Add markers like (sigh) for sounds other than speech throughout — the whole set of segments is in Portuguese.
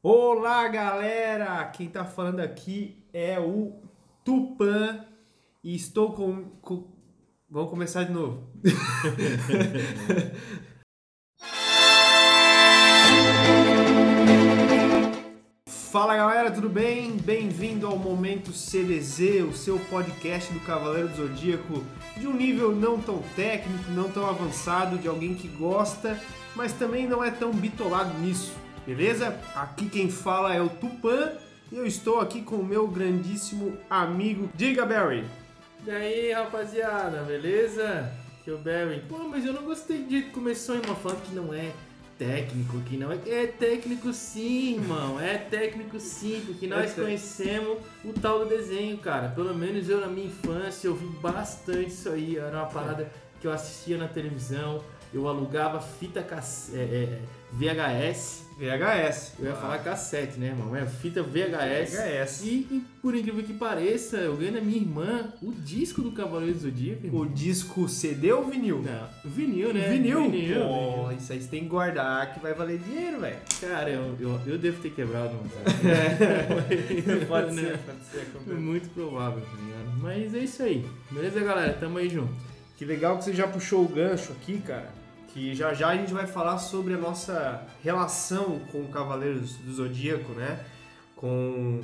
Olá, galera! Quem tá falando aqui é o Tupan e estou com. com... Vamos começar de novo. (laughs) Fala galera, tudo bem? Bem-vindo ao Momento CDZ, o seu podcast do Cavaleiro do Zodíaco, de um nível não tão técnico, não tão avançado, de alguém que gosta, mas também não é tão bitolado nisso, beleza? Aqui quem fala é o Tupan e eu estou aqui com o meu grandíssimo amigo Diga Barry. E aí, rapaziada, beleza? Que é o Barry. Pô, mas eu não gostei de começou em uma falando que não é técnico, que não é. É técnico sim, irmão. É técnico sim, porque nós É conhecemos o tal do desenho, cara. Pelo menos eu na minha infância eu vi bastante isso aí. Era uma parada que eu assistia na televisão. Eu alugava fita cass... é, é, VHS. VHS. Eu ia falar cassete, né, irmão? É fita VHS. VHS. E, e, por incrível que pareça, eu ganhei da minha irmã o disco do Cavaleiro do Zodíaco. irmão. O disco CD ou vinil? Não, vinil, né? Vinil? Vinil. Pô, isso aí você tem que guardar que vai valer dinheiro, velho. Cara, eu, eu, eu devo ter quebrado um. (laughs) (laughs) Pode Né? ser, pode ser. É muito provável, tá ligado? Mas é isso aí. Beleza, galera? Tamo aí junto. Que legal que você já puxou o gancho aqui, cara. Que já já a gente vai falar sobre a nossa relação com o Cavaleiros do Zodíaco, né? Com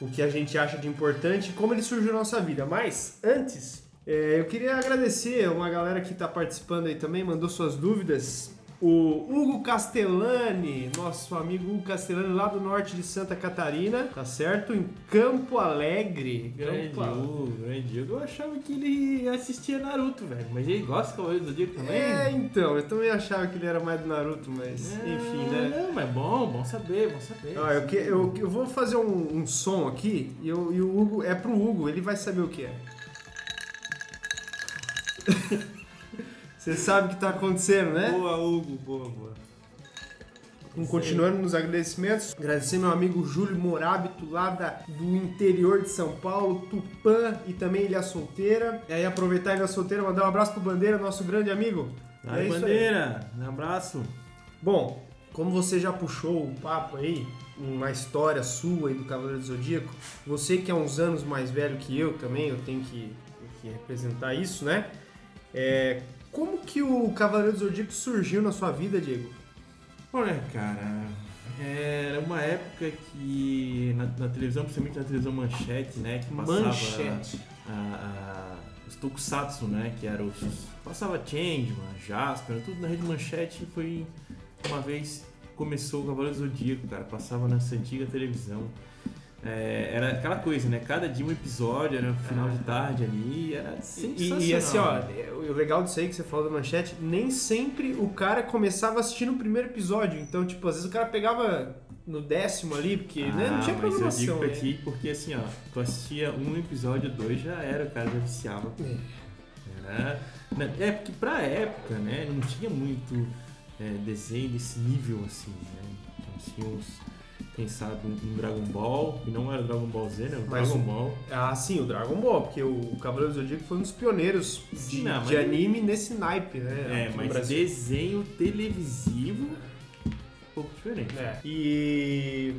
o que a gente acha de importante e como ele surgiu na nossa vida. Mas antes, é, eu queria agradecer uma galera que está participando aí também, mandou suas dúvidas. O Hugo Castellani, nosso amigo Hugo Castellani, lá do norte de Santa Catarina, tá certo? Em Campo Alegre. Grande Campo. Hugo, grande Hugo. Eu achava que ele assistia Naruto, velho. Mas ele gosta do Cavaleiro do Zodíaco também? É, então, eu também achava que ele era mais do Naruto, mas É, enfim, né? Não, mas bom, bom saber, bom saber. Ó, eu, que- eu- eu vou fazer um, um som aqui e, eu- e o Hugo, é pro Hugo, ele vai saber o que é. (laughs) Você sabe o que tá acontecendo, né? Boa, Hugo, boa, boa. Um, Continuando nos agradecimentos, agradecer meu amigo Júlio Morábito, lá da- do interior de São Paulo, Tupã e também Ilha Solteira. E aí aproveitar a Ilha Solteira, mandar um abraço pro Bandeira, nosso grande amigo. Aí, É isso aí. bandeira, um abraço. Bom, como você já puxou o papo aí, uma história sua aí do Cavaleiro do Zodíaco, você que é uns anos mais velho que eu também, eu tenho que, que representar isso, né? É, como que o Cavaleiro do Zodíaco surgiu na sua vida, Diego? Olha, cara, era uma época que na, na televisão, principalmente na televisão Manchete, né, que passava Manchete. a- a- os tokusatsu, né, que era os passava Changeman, Jasper, tudo na rede Manchete foi uma vez começou o Cavaleiro do Zodíaco, cara, passava nessa antiga televisão. É, era aquela coisa, né? Cada dia um episódio, era final de tarde ali, era sensacional. E, e assim, ó, o legal disso aí que você falou da manchete, nem sempre o cara começava assistindo o primeiro episódio. Então, tipo, às vezes o cara pegava no décimo ali, porque né, não tinha Ah, mas eu programação. digo pra né? ti porque assim, ó, tu assistia um episódio, dois, já era, o cara já viciava. Era, né, é porque pra época, né, não tinha muito é, desenho desse nível assim, né? Então, tínhamos pensado em Dragon Ball, e não era Dragon Ball Z, né? O Mas Dragon o- Ball. Ah, sim, o Dragon Ball, porque o Cavaleiro do Zodíaco foi um dos pioneiros de, não, de anime nesse naipe, né? É, mas desenho televisivo, um pouco diferente. É. E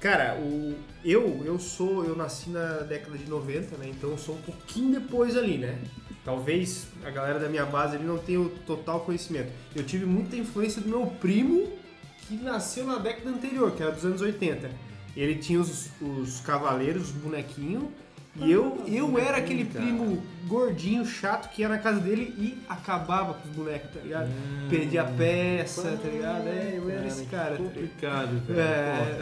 cara, o eu eu sou eu nasci na década de 90, né? Então eu sou um pouquinho depois ali, né? Talvez a galera da minha base ali não tenha o total conhecimento. Eu tive muita influência do meu primo que nasceu na década anterior, que era dos anos 80. Ele tinha os, os cavaleiros, os bonequinhos, e eu, eu era aquele primo gordinho, chato, que ia na casa dele e acabava com os bonecos, tá ligado? Perdia a peça, tá ligado? É, eu era esse cara. tá? Complicado, velho. É,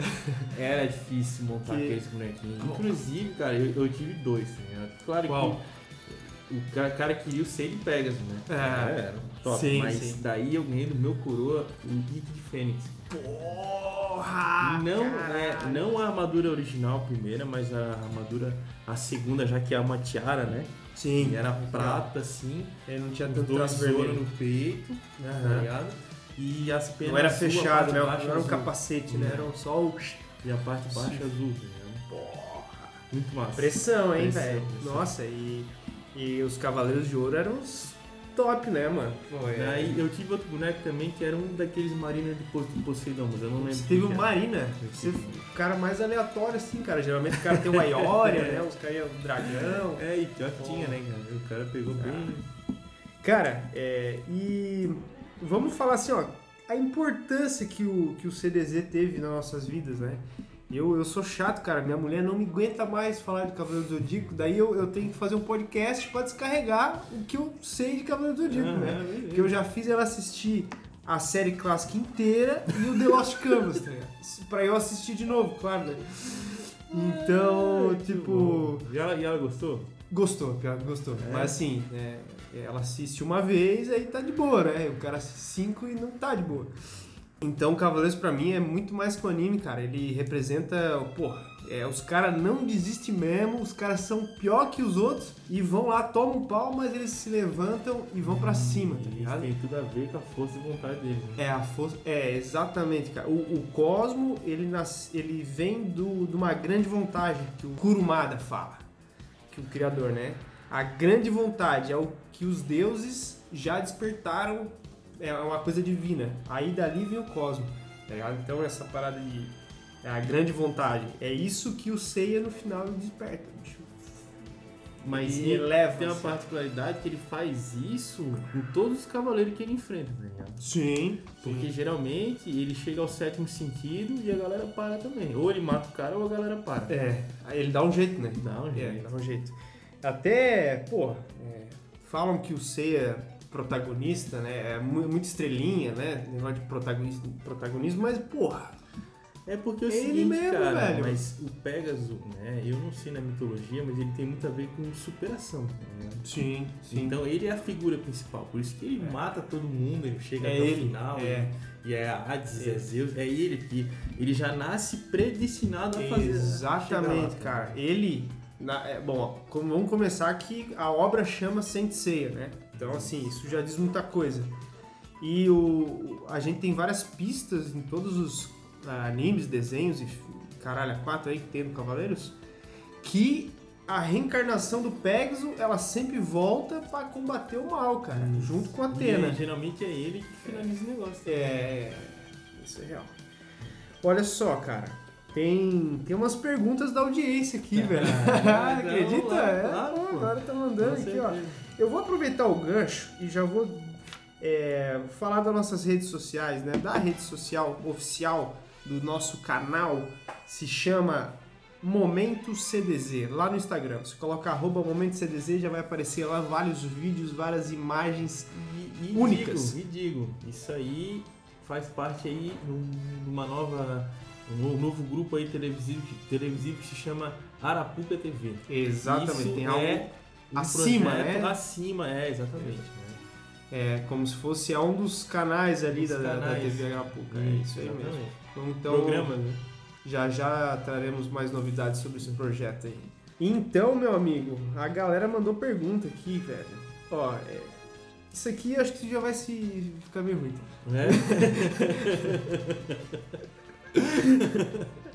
Era difícil montar Que- aqueles bonequinhos. Inclusive, cara, eu, eu tive dois, tá ligado? Claro Qual? que o cara, queria o Sei de Pegasus, né? É. era top. Sim, mas sim. daí eu ganhei do meu coroa o Rito de Fênix. Porra! não, é, não a armadura original, primeira, mas a armadura, a segunda, já que é uma tiara, né? Sim. E era prata, assim, Ele não tinha tanto vermelho. no peito, tá Aham. ligado? E as penas Não era azul, fechado, né? Não era um azul. capacete, né? Era um só o... E a parte baixa azul, tá ligado? Porra! Muito massa. Pressão, hein, velho? Nossa, e, e os Cavaleiros de Ouro eram os top, né, mano? Pô, é... Aí eu tive outro boneco também que era um daqueles marinas de Po- de Poseidon, mas eu não lembro. Você teve o. Marina, você, o cara mais aleatório assim, cara. Geralmente o cara tem o Aioria, né? Os caras iam dragão. É, e pior que tinha, né, cara? O cara pegou bem. Cara, é, e vamos falar assim, ó, a importância que o, que o CDZ teve nas nossas vidas, né? Eu, eu sou chato, cara. Minha mulher não me aguenta mais falar de Cavaleiro do Zodíaco. Daí eu, eu tenho que fazer um podcast pra descarregar o que eu sei de Cavaleiro do Zodíaco, Ah, né? beleza. Porque eu já fiz ela assistir a série clássica inteira e o The Lost Canvas, tá ligado? (laughs) Pra eu assistir de novo, claro, né? Então, tipo, E ela, e ela gostou? gostou, pior que gostou. É? Mas assim, é, ela assiste uma vez, aí tá de boa, né? O cara assiste cinco e não tá de boa. Então, Cavaleiros pra mim é muito mais que um anime, cara. Ele representa, pô, é, os caras não desistem mesmo, os caras são pior que os outros e vão lá, tomam um pau, mas eles se levantam e vão pra cima, tá Isso ligado? tem tudo a ver com a força e vontade deles. Né? É, a força. É, exatamente, cara. O, o Cosmo, ele, nas, ele vem do, de uma grande vontade que o Kurumada fala. Que o criador, né? A grande vontade é o que os deuses já despertaram. É uma coisa divina. Aí dali vem o Cosmo. Tá ligado? Então essa parada de. É a grande vontade. É isso que o Seiya no final desperta, bicho. Mas E ele eleva, tem uma assim. particularidade que ele faz isso com todos os cavaleiros que ele enfrenta, tá ligado? Sim. Porque geralmente ele chega ao sétimo sentido e a galera para também. Ou ele mata o cara ou a galera para. É, ele dá um jeito, né? Dá um É, jeito. dá um jeito. Até, pô, é, falam que o Seiya protagonista, né? É mu- muito estrelinha, né? Negócio de protagonismo, protagonismo mas, porra, É porque é o Ele seguinte, mesmo, cara, velho. mas o Pegasus, né? Eu não sei na mitologia, mas ele tem muito a ver com superação, tá ligado? sim, Então ele é a figura principal, por isso que ele mata todo mundo, ele chega É até ele, o final, é. e é a Hades, É. é Zeus, é ele que ele já nasce predestinado a fazer. Exatamente, lá. cara. Ele, na- é, bom, ó, vamos começar que a obra chama Saint Seiya, né? Então, assim, isso já diz muita coisa. E o, a gente tem várias pistas em todos os ah, animes, desenhos e caralho, quatro aí que tem no Cavaleiros, que a reencarnação do Pegasus, ela sempre volta pra combater o mal, cara, junto com a Atena. E, geralmente é ele que finaliza o negócio. É. Isso é real. Olha só, cara. Tem, tem umas perguntas da audiência aqui, velho. (laughs) Ah, Acredita? lá, é, claro, agora tá mandando aqui, ó. Eu vou aproveitar o gancho e já vou é, falar das nossas redes sociais, né? Da rede social oficial do nosso canal se chama Momento CDZ, lá no Instagram. Você coloca arroba Momento CDZ, já vai aparecer lá vários vídeos, várias imagens E, e Únicas. Digo, e digo, isso aí faz parte aí num- numa nova. Um no- novo grupo aí televisivo, televisivo que se chama Arapuca TV. Exatamente, Isso tem é algo um acima, projeto né? Acima, é, exatamente. né? É, como se fosse a um dos canais ali Dos da, da- da canais. TV Arapuca. É isso aí mesmo. exatamente. Então, Programas, né? já já traremos mais novidades sobre esse projeto aí. Então, meu amigo, a galera mandou pergunta aqui, velho. Ó, é, isso aqui acho que já vai se ficar meio ruim. Né? (laughs)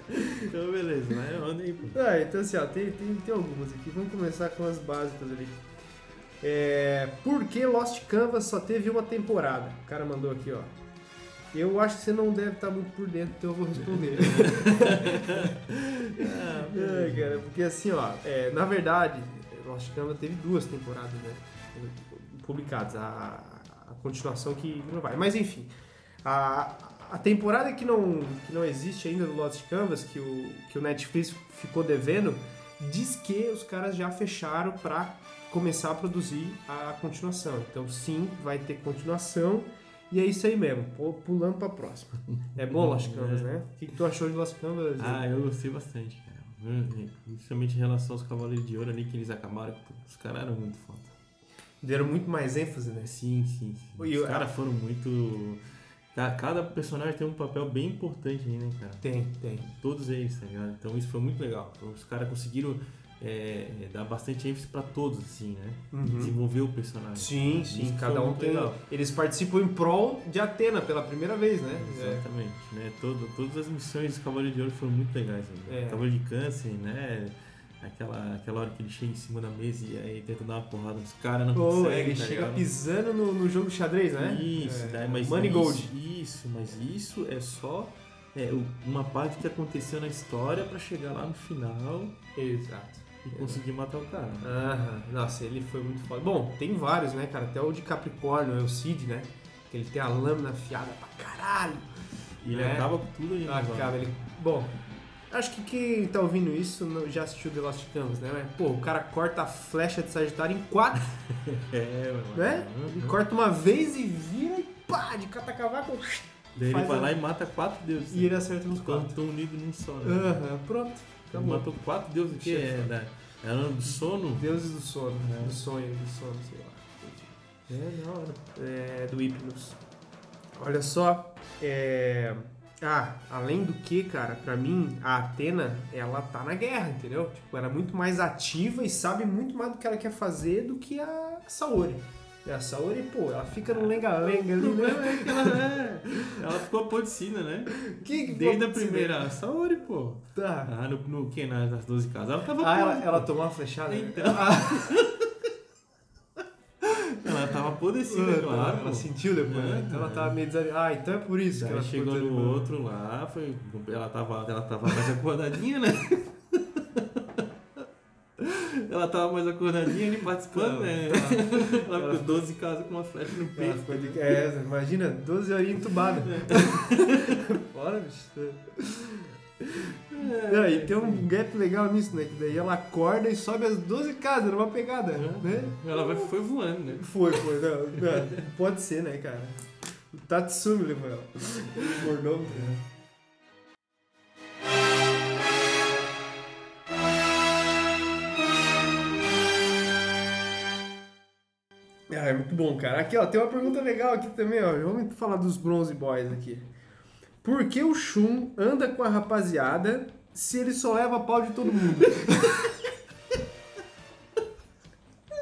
então, beleza, mas manda aí, pô. Ah, então assim, ó, tem, tem, tem algumas aqui. Vamos começar com as básicas ali. É, por que Lost Canvas só teve uma temporada? O cara mandou aqui, ó. Eu acho que você não deve estar muito por dentro, então eu vou responder. (laughs) Ah, É, cara, porque assim, ó, é, na verdade, Lost Canvas teve duas temporadas, né? Publicadas, a, a continuação que não vai. Mas enfim, a, a temporada que não, que não existe ainda do Lost Canvas, que o, que o Netflix ficou devendo, diz que os caras já fecharam pra começar a produzir a continuação. Então sim, vai ter continuação. E é isso aí mesmo, pu- pulando pra próxima. É bom Lost Canvas, né? O que, que tu achou de Lost Canvas? Ah, eu gostei bastante, cara. Principalmente em relação aos Cavaleiros de Ouro ali que eles acabaram. Os caras eram muito foda. Deram muito mais ênfase, né? Sim, sim. sim. E Os caras foram muito. Ca- Cada personagem tem um papel bem importante aí, né, cara? Tem, tem. Todos eles, tá ligado? Então isso foi muito legal. Os caras conseguiram é, é, dar bastante ênfase pra todos, assim, né? Uhum. Desenvolver o personagem. Sim, sim, Isso cada um tem. legal. Eles participam em prol de Atena pela primeira vez, né? É. Exatamente. Né? Todo, todas as missões dos Cavaleiros de Ouro foram muito legais. Né? É. Cavaleiro de Câncer, né? Aquela, aquela hora que ele chega em cima da mesa e aí tenta dar uma porrada nos caras, não Pô, consegue, ele tá chega ligado? pisando no, no jogo de xadrez, né? Isso, É, daí, mas Money isso, Gold. Isso, mas isso é só é, uma parte que aconteceu na história pra chegar lá no final Exato. e conseguir matar o cara. Aham, nossa, ele foi muito foda. Bom, tem vários, né, cara? Até o de Capricórnio, é o Cid, né? Que ele tem a lâmina afiada pra caralho. E ele É. acaba com tudo ainda. Acaba ele. Bom, acho que quem tá ouvindo isso não- já assistiu The Lost Canvas, né? Pô, o cara corta a flecha de Sagitário em quatro, (laughs) É, mano. né? Uhum. Corta uma vez e vira e pá, de catacavaco. Daí ele vai a- lá e mata quatro deuses. E ele acerta nos Estão quatro. tão unidos num só, né? Aham, pronto. Ele Acabou. matou quatro deuses que é da. É ano do sono? Deuses do sono, É. do sonho, do sono, sei lá. É, da hora. É, do Hypnos. Olha só, é... Ah, além do que, cara, pra mim, a Atena, ela tá na guerra, entendeu? Tipo, ela é muito mais ativa e sabe muito mais do que ela quer fazer do que a Saori. E a Saori, pô, ela fica no lenga-lenga ali, né? é que ela é. Ela ficou apodrecida, né? Que, que Desde a primeira Saori, pô. Tá. Ah, no, no que? Nas 12 casas. Ela tava Ah, ela, podre, ela pô. tomou uma flechada? Então. Ah, (laughs) Ela tava apodrecida, ela, claro. ela sentiu depois, né? É, Então ela é. tava meio desanimada. Ah, então é por isso que ela chegou no outro lá, foi, ela, tava, ela tava mais acordadinha, né? (laughs) Ela tava mais acordadinha ali participando, né? tá. Ela ficou 12 casas com uma flecha no Ela peito. ficou de- É, imagina, 12 horinhas entubada. (laughs) Bora, bicho. É, e tem um gap legal nisso, né? Que daí ela acorda e sobe as 12 casas numa pegada, né? Ela vai- foi voando, né? Foi, foi. Não, não, pode ser, né, cara? O Tatsumi levou ela. O mordomo. né? Ah, é muito bom, cara. Aqui, ó, tem uma pergunta legal aqui também, ó. Vamos falar dos Bronze Boys aqui. Por que o Shun anda com a rapaziada se ele só leva pau de todo mundo? (laughs)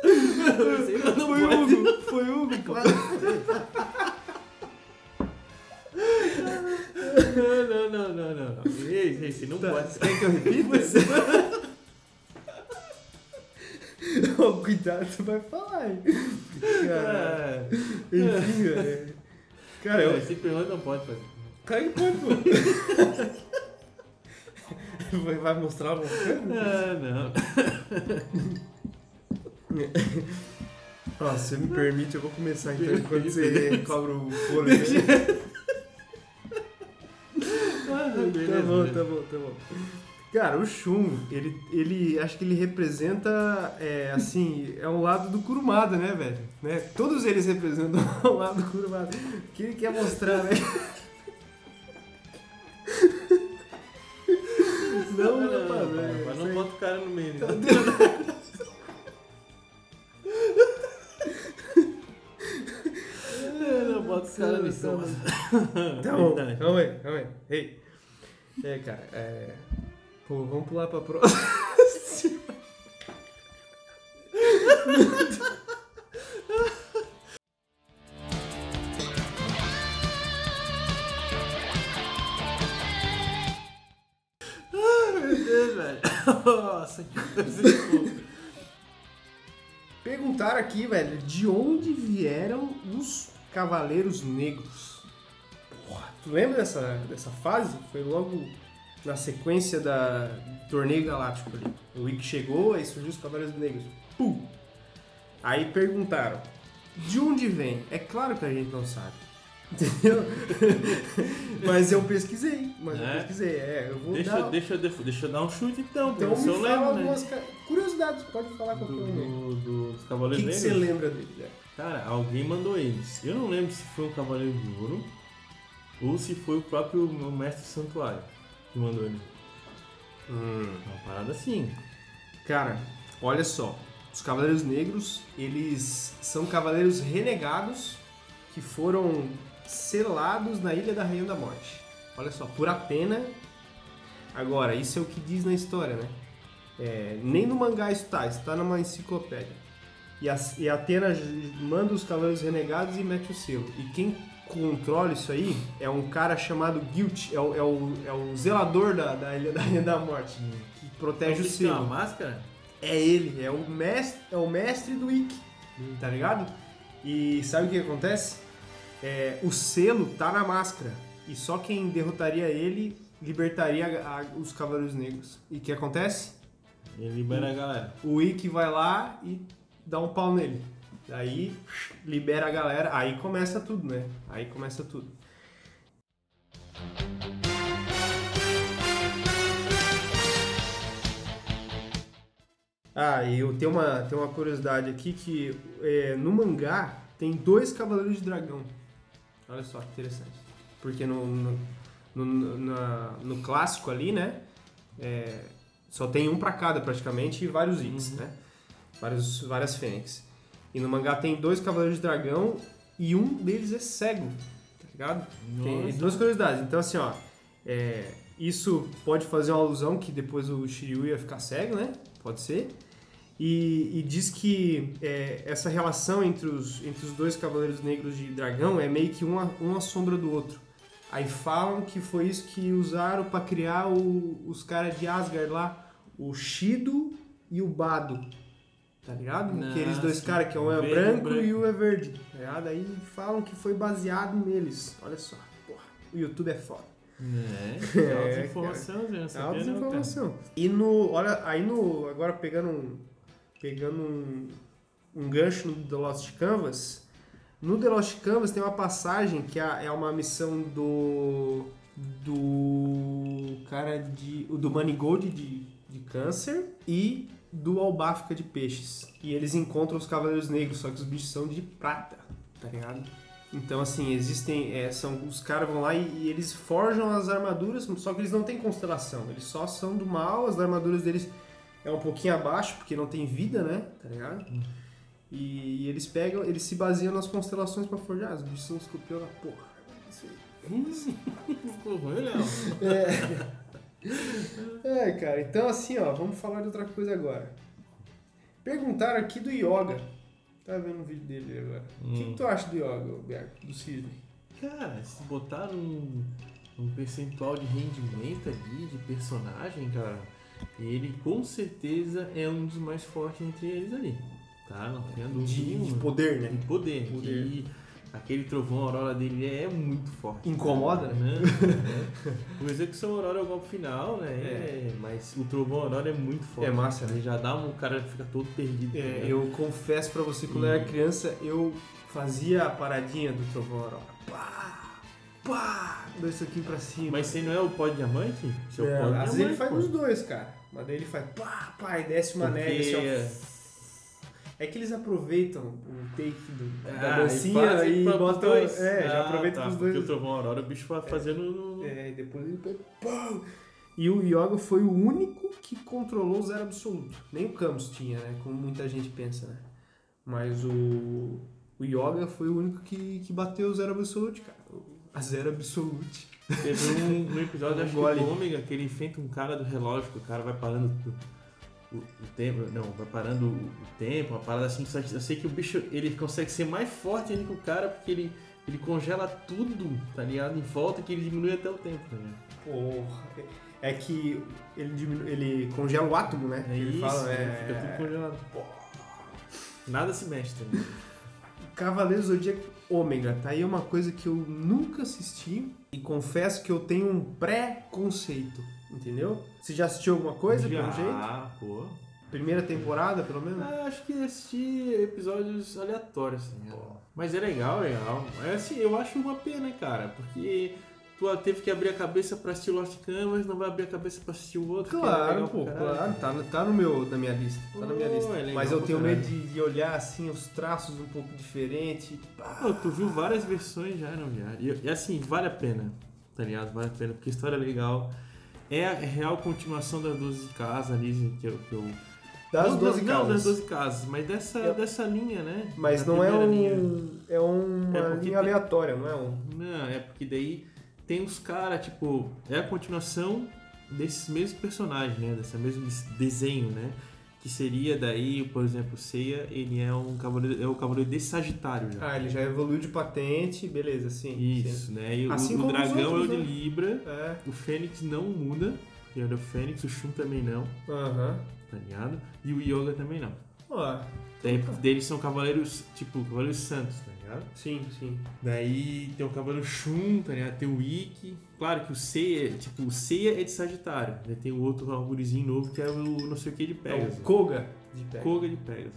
Não Foi o. Hugo, foi o Hugo, claro. Não, não, não, não, não. Ei, ei, você não Tá, pode. Quer que eu repita? Ô, (laughs) Cuidado, tu vai falar, hein? Cara, Ah, enfim, velho. Cara, eu, Esse pergunta não pode fazer. Vai- mostrar o Ah, não. Ó, se você me permite, eu vou começar então enquanto você cobra o fôlego. Ah, tá bom, tá bom, tá bom. Cara, o Shun, ele, ele acho que ele representa, é, assim, é um lado do Kurumada, né, velho? Né? Todos eles representam (laughs) um lado do Kurumada. O que ele quer mostrar, né? Não, não, não, velho. mas não bota o cara no meio. né? (laughs) É, Não bota os caras nisso. Tá bom, calma aí, calma aí. Ei. É, cara, é. Pô, vamos pular pra próxima. (laughs) Nossa, que. Perguntaram aqui, velho, de onde vieram os Cavaleiros Negros? Porra, tu lembra dessa, dessa fase? Foi logo na sequência da Torneio Galáctico ali. O Wick chegou, aí surgiu os Cavaleiros Negros. Pum! Aí perguntaram, de onde vem? É claro que a gente não sabe. Entendeu? (laughs) mas eu pesquisei, mas eu É? pesquisei. É, eu vou Deixa, dar... deixa, deixa, deixa eu dar um chute então, Então porque me eu fala lembro, né? algumas curiosidades, pode falar Do, um. aí. do, do- dos O Cavaleiros que, que você lembra dele? né? Cara, alguém mandou eles. Eu não lembro se foi um Cavaleiro de Ouro ou se foi o próprio meu mestre Santuário que mandou eles. Uma parada assim. Cara, olha só. Os Cavaleiros Negros, eles são cavaleiros renegados que foram selados na Ilha da Rainha da Morte. Olha só, por Atena. Agora, isso é o que diz na história, né? É, nem no mangá isso tá, isso tá numa enciclopédia. E a, e a Atena manda os Cavaleiros Renegados e mete o selo. E quem controla isso aí é um cara chamado Guilt, é o, é o, é o zelador da, da Ilha da Rainha da Morte. Que protege o Tem que ter uma selo. máscara? É ele, é o mestre, é o mestre do Ikki, tá ligado? E sabe o que acontece? É, o selo tá na máscara. E só quem derrotaria ele libertaria a- os Cavaleiros Negros. E o que acontece? Ele libera a galera. O Ikki vai lá e dá um pau nele. Daí libera a galera, aí começa tudo, né? Aí começa tudo. Ah, e eu tenho uma, tenho uma curiosidade aqui que é, no mangá tem dois Cavaleiros de Dragão. Olha só que interessante. Porque no, no, no, na- no clássico ali, né? é, só tem um pra cada praticamente e vários Ikks, né? Vários, várias fênix. E no mangá tem dois Cavaleiros de Dragão e um deles é cego, tá ligado? Tem Nossa. duas curiosidades. Então, assim, ó, é, isso pode fazer uma alusão que depois o Shiryu ia ficar cego, né? Pode ser. E, e diz que é, essa relação entre os, entre os dois Cavaleiros Negros de Dragão é meio que uma, uma sombra do outro. Aí falam que foi isso que usaram pra criar o- os caras de Asgard lá, o Shido e o Bado. Tá ligado? Nossa, Aqueles dois caras que um é verde e branco, branco. e o é verde. Tá ligado? Aí falam que foi baseado neles. Olha só. Porra, o YouTube é foda. É, É, (laughs) né? É Sabia alta não, cara. informação. E no. Olha, aí no. Agora pegando um. Pegando um, um gancho no The Lost Canvas. No The Lost Canvas tem uma passagem que é é uma missão do. Do. Cara de. Do Manigold de, de câncer e do Albáfica de peixes. E eles encontram os Cavaleiros Negros, só que os bichos são de prata, tá ligado? Então, assim, existem. é, são, os caras vão lá e, e eles forjam as armaduras, só que eles não têm constelação. Eles só são do mal, as armaduras deles é um pouquinho abaixo, porque não tem vida, né? Tá ligado? E, e eles pegam, eles se baseiam nas constelações pra forjar. Os bichos são escorpião na porra. Isso aí. Ficou ruim, Léo. É, cara, então assim, ó, vamos falar de outra coisa agora. Perguntaram aqui do Yoga. Tá vendo um vídeo dele agora. O que, que tu acha do Yoga, Berto? Do Cisne? Cara, se botar um, um percentual de rendimento ali, de personagem, cara, ele com certeza é um dos mais fortes entre eles ali. Tá? Não tenha dúvida De, de poder, né? De poder. Poder. Que aquele trovão aurora dele é muito forte. Incomoda, né? o execução aurora é o golpe final, né? É, mas o trovão aurora é muito forte. É massa, né? Ele já dá um cara fica todo perdido. É, né? eu confesso pra você, quando eu era criança, eu fazia a paradinha do trovão aurora. Pá! Pá! Dois soquinhos pra cima. Mas você não é o pó de diamante? Você é, É, pó de às vezes ele faz pô. os dois, cara. Mas daí ele faz pá, pá, e desce uma Porque- neve assim, ó. É que eles aproveitam o take do, da Ah, dancinha e pros botam. dois. É, já Ah, aproveitam tá, os Porque dois. o trovão aurora o bicho vai fazendo no. É, e depois ele pega. pau! E o Yoga foi o único que controlou o zero absoluto. Nem o Camus tinha, né? Como muita gente pensa, né? Mas o. O Yoga foi o único que, que bateu o zero absolute, cara. A zero absolute. Teve um, (laughs) um episódio, acho gole. que do Ômega, que ele enfrenta um cara do relógio, que o cara vai parando o, o tempo. Não, vai parando o, o tempo, uma parada assim. só- Eu sei que o bicho ele consegue ser mais forte ainda que o cara, porque ele, ele congela tudo, tá ligado? Em volta que ele diminui até o tempo, tá ligado? Porra. É que ele, diminu... ele congela o átomo, né? É ele isso, fala, né? é... fica tudo congelado. Nada se mexe, tá ligado? Cavaleiros do Zodíaco Ômega, tá aí uma coisa que eu nunca assisti e confesso que eu tenho um pré-conceito, entendeu? Você já assistiu alguma coisa, pelo jeito? Ah, pô. Primeira temporada, pelo menos? Ah, acho que assisti episódios aleatórios, assim. né? Mas é legal, legal. Mas assim, eu acho uma pena, cara, porque tu teve que abrir a cabeça pra assistir Lost Canvas, não vai abrir a cabeça pra assistir o outro. é Claro, pô, claro, tá, tá no meu, na minha lista, tá na minha lista. é Mas eu tenho caralho. medo de, de olhar assim, os traços um pouco diferentes. pá. Pô, tu viu várias versões já, não já? E, e assim, vale a pena, tá ligado? Vale a pena, porque a história é legal. É a real continuação das 12 casas ali, que eu... Que eu Das não, 12 não, Não, das casas. 12 casas, mas dessa, Eu- dessa linha, né? Mas Da não é primeira linha. um. É uma É linha aleatória, não é um. Não, é porque daí tem os caras, tipo, é a continuação desses mesmos personagens, né? Desse mesmo des- desenho, né? Que seria daí, por exemplo, o Seiya, ele é um cavaleiro, é o cavaleiro de Sagitário já. Ah, ele já evoluiu de patente, beleza, sim. Isso, né? E o- Assim o, os dragão outros, é o né? de Libra, sim. É. o Fênix não muda, que era o Fênix, o Shun também não, Aham. tá ligado? E o Yoga também não. Ó, Daí deles são cavaleiros, tipo, cavaleiros santos, tá ligado? sim, sim. Daí tem o cavaleiro Shun, tá ligado? Tem o Ikki. Claro que o Seiya, tipo, o Seiya é de Sagitário. Daí tem o outro gurizinho novo que é o não sei o que de É Pegasus. o Koga de pé. Koga de Pegasus.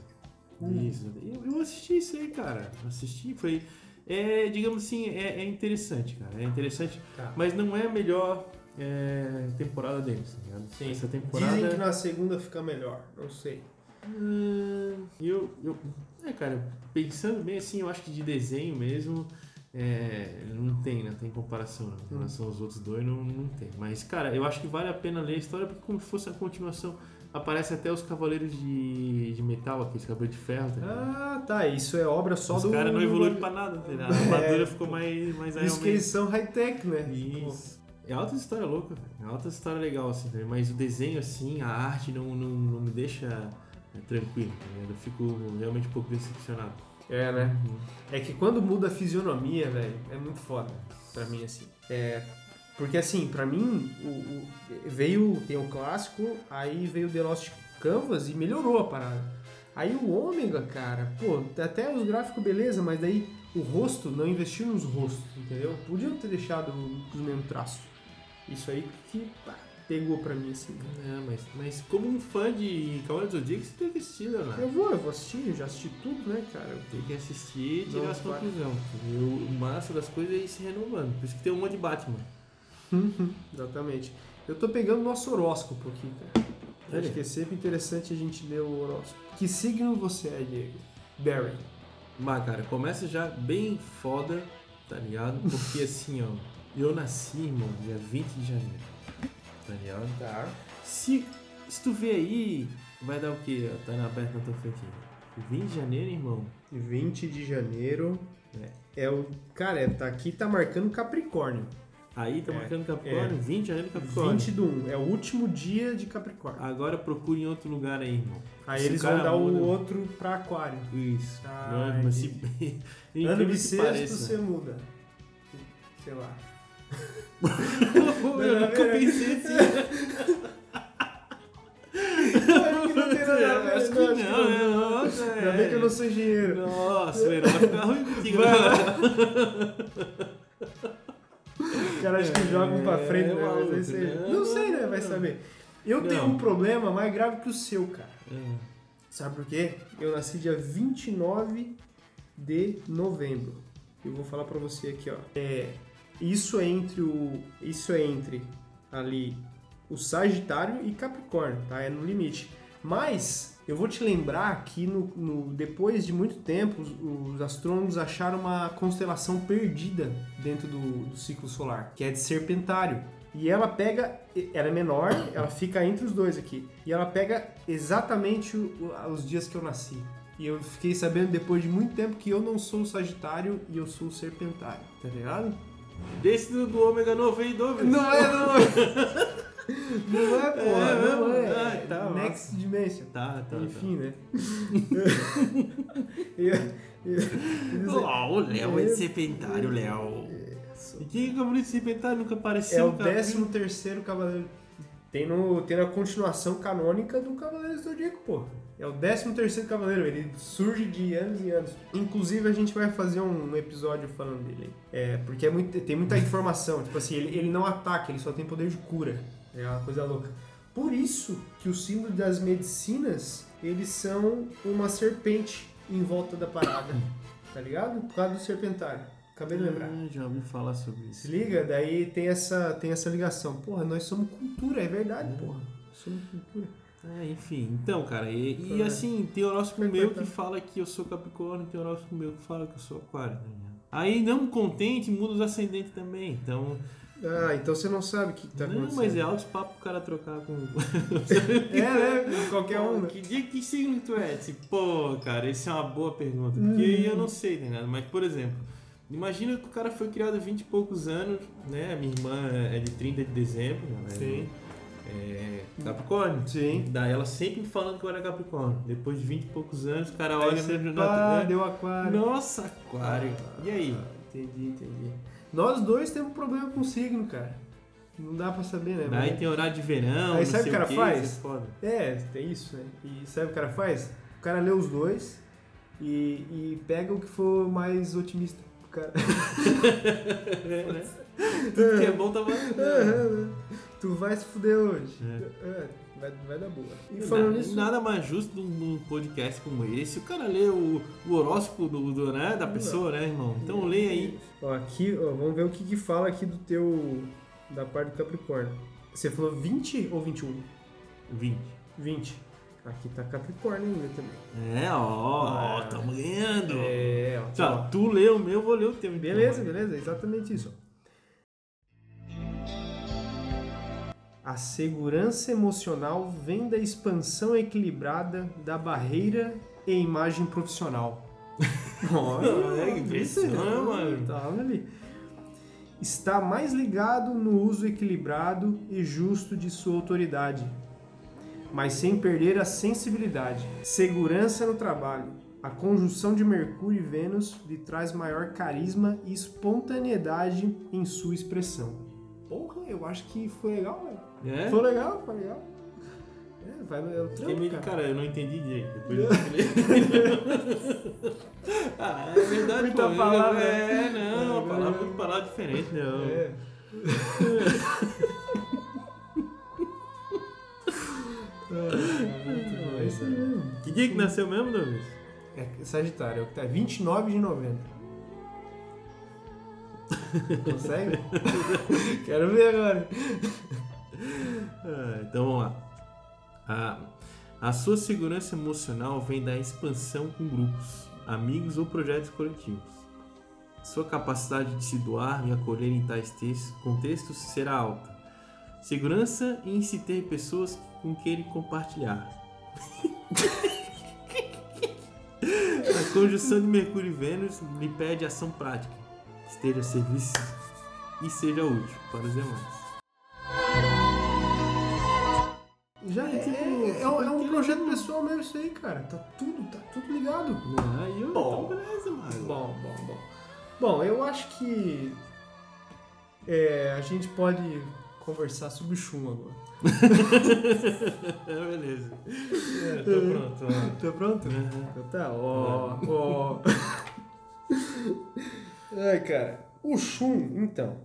Hum. Isso. Eu, eu assisti isso aí, cara. Assisti, foi. É, digamos assim, é, é interessante, cara. É interessante, Tá. mas não é a melhor é, temporada deles, tá ligado? Sim. Essa temporada. Dizem que na segunda fica melhor, não sei. Hum, eu, eu. É, cara, pensando bem assim, eu acho que de desenho mesmo. É, não tem, não tem comparação não. em relação aos outros dois, não, não tem. Mas, cara, eu acho que vale a pena ler a história porque, como se fosse a continuação, aparece até os Cavaleiros de, de Metal, aqueles Cavaleiros de Ferro, tá? Ah, tá. Isso é obra só Os do. caras não evoluíram pra nada, tá ligado? A (laughs) armadura É. ficou mais, mais Isso que eles são high-tech, né? Isso. É alta história louca, velho. É alta história legal, assim. Mas o desenho, assim, a arte não, não, não me deixa é, tranquilo, tá? Eu fico realmente um pouco decepcionado. É, né? É que quando muda a fisionomia, velho, é muito foda pra mim, assim. É. Porque assim, pra mim, o, o- veio. Tem o clássico, aí veio o The Lost Canvas e melhorou a parada. Aí o Ômega, cara, pô, até os gráficos beleza, mas daí o rosto, não investiu nos rostos, entendeu? Podiam ter deixado os mesmos traços. Isso aí que pá, pegou pra mim, assim. É, mas, mas como um fã de Cavaleiros do Zodíaco, você tem que assistir, Leonardo. Eu vou, eu vou assistir, eu já assisti tudo, né, cara? Eu Tem que assistir e tirar as conclusões. O massa das coisas é ir se renovando. Por isso que tem um monte de Batman. (laughs) Exatamente. Eu tô pegando o nosso horóscopo aqui, cara. Olha. Acho que é sempre interessante a gente ler o horóscopo. Que signo você é, Diego? Barry. Mas, cara, começa já bem foda, tá ligado? Porque assim, ó, eu nasci, irmão, dia 20 de janeiro. Ligado? Tá. Se, se tu vê aí, vai dar o quê? ó, Tá na aberta na tua frente. aí. 20 de janeiro, irmão. 20 de janeiro. É, o. Cara, é, tá aqui tá marcando Capricórnio. Aí tá É, marcando Capricórnio, 20 de janeiro Capricórnio. 20 do 1. É o último dia de Capricórnio. Agora procure em outro lugar aí, irmão. Aí se eles vão dar muda- o outro pra Aquário. Isso. Ah, Não, mas se... (laughs) Ano bissexto você muda. Sei lá. Eu nunca pensei assim. (laughs) Acho que não tem nada a ver, Acho que não, não, não. né? Nossa, Ainda bem que eu não sou engenheiro. Nossa, velho, vai ficar ruim contigo. Os caras acho que jogam pra frente, né? Mas maluco, aí você- né? Não sei, né? Vai Não. saber. Eu tenho Não. um problema mais grave que o seu, cara. É. Sabe por quê? Eu nasci dia 29 de novembro. Eu vou falar pra você aqui, ó. É, isso é entre o isso é entre ali o Sagitário e Capricórnio, tá? É no limite. Mas eu vou te lembrar que no, no- depois de muito tempo os, os astrônomos acharam uma constelação perdida dentro do, do ciclo solar, que é de Serpentário. E ela pega, ela é menor, ela fica entre os dois aqui. E ela pega exatamente o- os dias que eu nasci. E eu fiquei sabendo depois de muito tempo que eu não sou o Sagitário e eu sou o Serpentário, tá ligado? Desse do, do ômega novo aí, Douglas. Não é, não é. (laughs) Não é, porra, É, não é. Ah, tá, Next Dimension. Tá, tá, Enfim, né? Eu- eu- tá. Ó, o Léo é de serpentário, Léo. E quem é o Cavaleiro de Serpentário nunca apareceu, É o cara? 13 terceiro Cavaleiro. Tem, no, tem na continuação canônica do Cavaleiro do Zodíaco, pô. É o 13 terceiro Cavaleiro, ele surge de anos e anos. Inclusive, a gente vai fazer um episódio falando dele. É, porque é muito, tem muita (laughs) informação. Tipo assim, ele, ele não ataca, ele só tem poder de cura. É uma coisa louca. Por isso que o símbolo das medicinas, eles são uma serpente em volta da parada. (coughs) Tá ligado? Por causa do serpentário. Acabei de lembrar. Ah, já ouvi falar sobre Se isso. liga, daí tem essa, tem essa ligação. Porra, nós somos cultura, é verdade, porra. Somos cultura. É, enfim, então, cara, e, e É. assim, tem horóscopo meu que fala que eu sou Capricórnio, tem horóscopo meu que fala que eu sou Aquário. ligado? Aí, não contente, muda os ascendentes também. Então, Ah, então você não sabe o que, que tá não, acontecendo. mas é altos papo pro cara trocar com. (laughs) É, né? Qualquer um, né? Que dia que signo tu é? Tipo, pô, cara, essa é uma boa pergunta. Hum. Porque eu não sei, tá ligado? Mas, por exemplo, imagina que o cara foi criado há 20 e poucos anos, né? A minha irmã é de 30 de dezembro, né? Sim. É Capricórnio. Sim. Daí ela sempre me falando que eu era Capricórnio. Depois de 20 e poucos anos, o cara olha você, no pá, né? deu aquário. Nossa, aquário. E aí? Entendi, entendi. Nós dois temos problema com signo, cara. Não dá pra saber, né? Daí Mas- tem horário de verão, Aí não sabe o que o cara quê, faz? é. É, tem isso, né? E sabe o que o cara faz? O cara lê os dois e, e pega o que for mais otimista. pro Cara. (laughs) É, né? Tudo que é bom tá valendo. Tu vai se fuder hoje. É. É, vai, vai dar boa. E falando nada, nisso. nada mais justo num, podcast como esse. O cara lê o, o horóscopo do, do, né, da pessoa, né, irmão? Então lê aí. Ó, aqui, ó, vamos ver o que, que fala aqui do teu. da parte do Capricórnio. Você falou 20 ou 21? 20. 20. Aqui tá Capricórnio ainda também. É, ó, ó, Ah. tamo ganhando. É, ó. Tá, tu lê o meu, eu vou ler o teu. então. Beleza, beleza, exatamente isso. A segurança emocional vem da expansão equilibrada da barreira e imagem profissional. (laughs) Olha, que impressão, mano. Tá ali. Está mais ligado no uso equilibrado e justo de sua autoridade, mas sem perder a sensibilidade. Segurança no trabalho. A conjunção de Mercúrio e Vênus lhe traz maior carisma e espontaneidade em sua expressão. Porra, eu acho que foi legal, velho. É? Foi legal, foi legal. É, vai, é o trampo, meio, cara. cara, eu não entendi direito. Depois eu falei. ah, é verdade, Muita pô. palavra. É, não, É, palavra, é. palavra diferente, não. É. É mesmo. Que dia que nasceu mesmo, Douglas? É Sagitário, é o que tá 29 de novembro. Consegue? (laughs) Quero ver agora. Ah, então vamos lá. A, a sua segurança emocional vem da expansão com grupos, amigos ou projetos coletivos. Sua capacidade de se doar e acolher em tais textos, contextos será alta. Segurança em se ter pessoas com quem ele compartilhar. (laughs) a conjunção de Mercúrio e Vênus lhe pede ação prática. Esteja a serviço e seja útil para os demais. Já é, é, é um, é um projeto pessoal mesmo isso aí, cara. Tá tudo, tá tudo ligado. Aí eu, Bom. então beleza, mano. Bom, bom, bom. Bom, eu acho que é, a gente pode conversar sobre o Shun agora. É, (laughs) beleza. É, tô pronto. ó. Tá pronto? Uhum. Então tá, ó, ó. (laughs) Ai, cara, o Shun, então,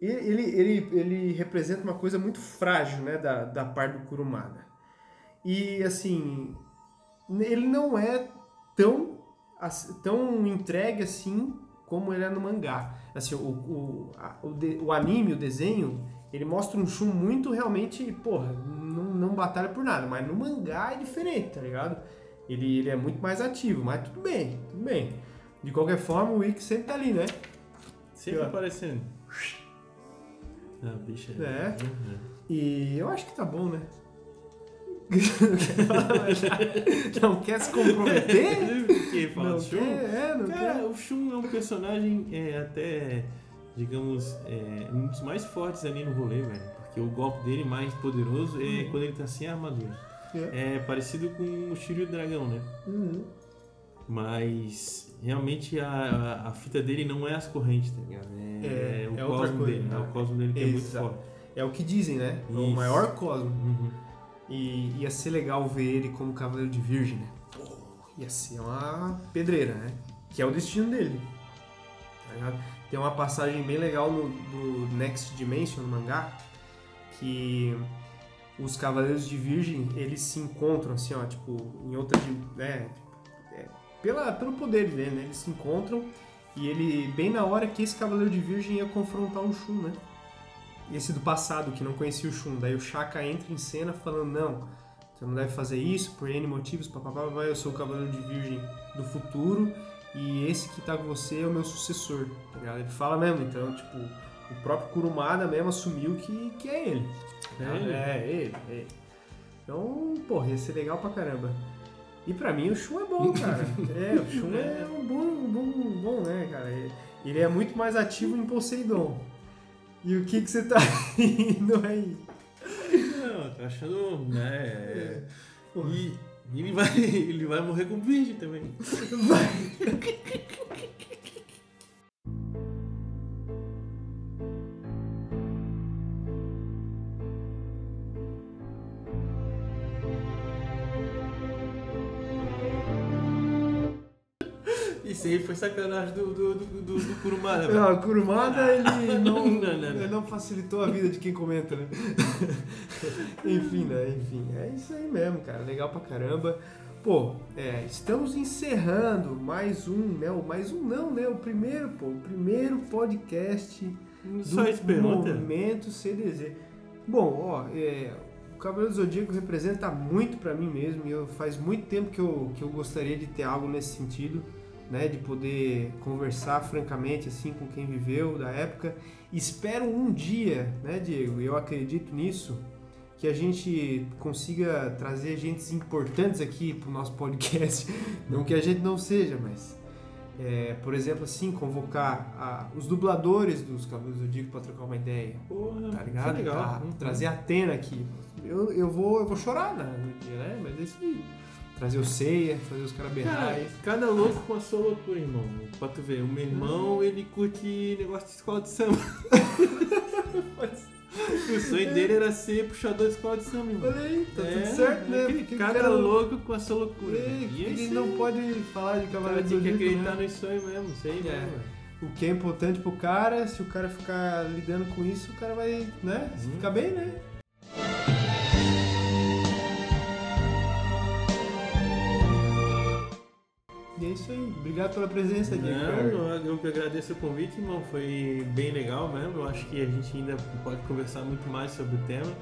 ele, ele, ele representa uma coisa muito frágil, né, da, da parte do Kurumada. E, assim, ele não é tão, tão entregue assim como ele é no mangá. Assim, o, o, a- o, de- o anime, o desenho, ele mostra um Shun muito realmente, porra, não, não batalha por nada, mas no mangá é diferente, tá ligado? Ele, ele é muito mais ativo, mas tudo bem, tudo bem. De qualquer forma, o Ikki sempre tá ali, né? Sempre aparecendo. Ah, bicha. É. Uhum. E eu acho que tá bom, né? (laughs) não quer se comprometer? (laughs) que fala Não do Shun? é, não Cara, quer. o Shun é um personagem é, até, digamos, é, um dos mais fortes ali no rolê, velho. Porque o golpe dele mais poderoso é quando ele tá sem armadura. É. É parecido com o Shiryu Dragão, né? Uhum. Mas realmente a, a, fita dele não é as correntes, tá ligado? É, É, é o é cosmo coisa, dele. É né? o cosmo dele que é muito Exato. forte. É o que dizem, né? É o Isso. maior cosmo. Uhum. E ia ser legal ver ele como Cavaleiro de Virgem, né? Pô, ia ser uma pedreira, né? Que é o destino dele. Tá ligado? Tem uma passagem bem legal no, do Next Dimension, no mangá, que os Cavaleiros de Virgem, eles se encontram, assim, ó, tipo, em outra... É, é, pela, pelo poder dele, né? Eles se encontram e ele, bem na hora que esse Cavaleiro de Virgem ia confrontar o Shun, né? esse do passado, que não conhecia o Shun. Daí o Shaka entra em cena falando, não, você não deve fazer isso por N motivos, papapá, vai, eu sou o Cavaleiro de Virgem do futuro e esse que tá com você é o meu sucessor, tá ligado? Ele fala mesmo, então, tipo, o próprio Kurumada mesmo assumiu que, que é ele. É tá? ele? É, ele, é ele. Então, porra, ia ser legal pra caramba. E pra mim o Shun é bom, cara. É, o Shun é um bom, um bom, um bom, né, cara? Ele é muito mais ativo em Poseidon. E o que que você tá (laughs) rindo aí? Não, tô achando, né? Porra. E ele vai, (laughs) ele vai morrer com virgem também. Vai. (laughs) Aí foi sacanagem do, do, do, do, do Kurumada. (laughs) velho. Não, o Kurumada ele não, Não, não, não. ele não facilitou a vida de quem comenta, né? (laughs) enfim, né? Enfim, é isso aí mesmo, cara. Legal pra caramba. Pô, é, estamos encerrando mais um, né? O mais um não, né? O primeiro, pô, o primeiro podcast do. Momento CDZ. Bom, ó, é, o Cavaleiro do Zodíaco representa muito pra mim mesmo e eu, faz muito tempo que eu, que eu gostaria de ter algo nesse sentido, né? De poder conversar francamente assim com quem viveu da época. Espero um dia, né, Diego? E eu acredito nisso, que a gente consiga trazer agentes importantes aqui pro nosso podcast. (laughs) Não que a gente não seja, mas é, por exemplo, assim, convocar a- os dubladores dos Cavaleiros do Zodíaco para trocar uma ideia, Porra, tá ligado? é legal. Tá? Trazer a Atena aqui. Eu, eu, vou, eu vou chorar né, no dia, né? Mas é isso aí. Trazer o Seiya, fazer os caras Cara, cada louco com a sua loucura, irmão. Pra tu ver, o meu irmão, ele curte negócio de escola de samba. (laughs) o sonho dele era ser puxador de escola de samba, irmão. Olha aí, tá É, tudo certo, né? Porque cada cara- louco com a sua loucura. É, porque E é ele não pode falar de Cavaleiro do tem que acreditar né? nos sonhos mesmo, isso aí É. mesmo. O que é importante pro cara, se o cara ficar lidando com isso, o cara vai, né? Uhum. Ficar bem, né? E é isso aí. Obrigado pela presença, Diego. Não, eu- eu que agradeço o convite, irmão. Foi bem legal mesmo. Eu acho que a gente ainda pode conversar muito mais sobre o tema.